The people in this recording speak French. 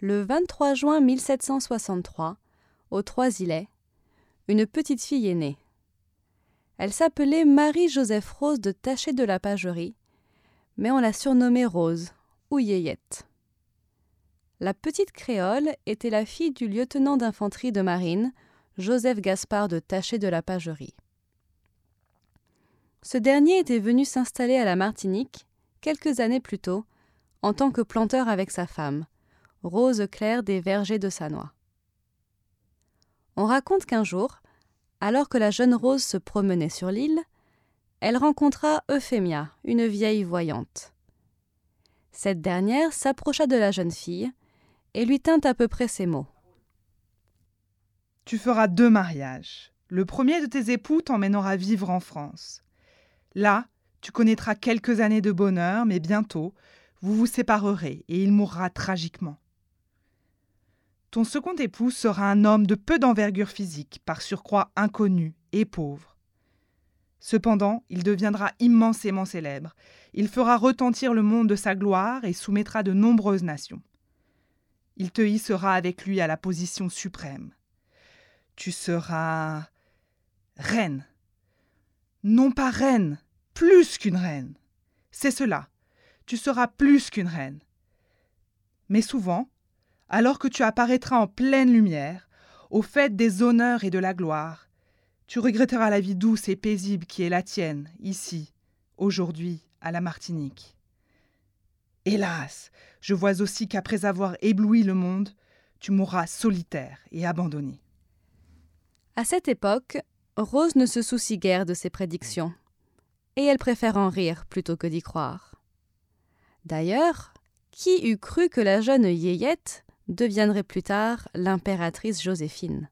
Le 23 juin 1763, aux Trois-Îlets, une petite fille est née. Elle s'appelait Marie-Joseph Rose de Taché de la Pagerie, mais on la surnommait Rose ou Yéyette. La petite créole était la fille du lieutenant d'infanterie de marine, Joseph Gaspard de Taché de la Pagerie. Ce dernier était venu s'installer à la Martinique quelques années plus tôt en tant que planteur avec sa femme, Rose Claire des Vergers de Sanois. On raconte qu'un jour, alors que la jeune Rose se promenait sur l'île, elle rencontra Euphémia, une vieille voyante. Cette dernière s'approcha de la jeune fille et lui tint à peu près ces mots. Tu feras deux mariages. Le premier de tes époux t'emmènera vivre en France. Là, tu connaîtras quelques années de bonheur, mais bientôt, vous vous séparerez et il mourra tragiquement. Ton second époux sera un homme de peu d'envergure physique, par surcroît inconnu et pauvre. Cependant, il deviendra immensément célèbre. Il fera retentir le monde de sa gloire et soumettra de nombreuses nations. Il te hissera avec lui à la position suprême. Tu seras reine. Non pas reine, plus qu'une reine. C'est cela. Tu seras plus qu'une reine. Mais souvent, alors que tu apparaîtras en pleine lumière, au fait des honneurs et de la gloire, tu regretteras la vie douce et paisible qui est la tienne, ici, aujourd'hui, à la Martinique. Hélas, je vois aussi qu'après avoir ébloui le monde, tu mourras solitaire et abandonné. À cette époque, Rose ne se soucie guère de ses prédictions, et elle préfère en rire plutôt que d'y croire. D'ailleurs, qui eût cru que la jeune Yéyette deviendrait plus tard l'impératrice Joséphine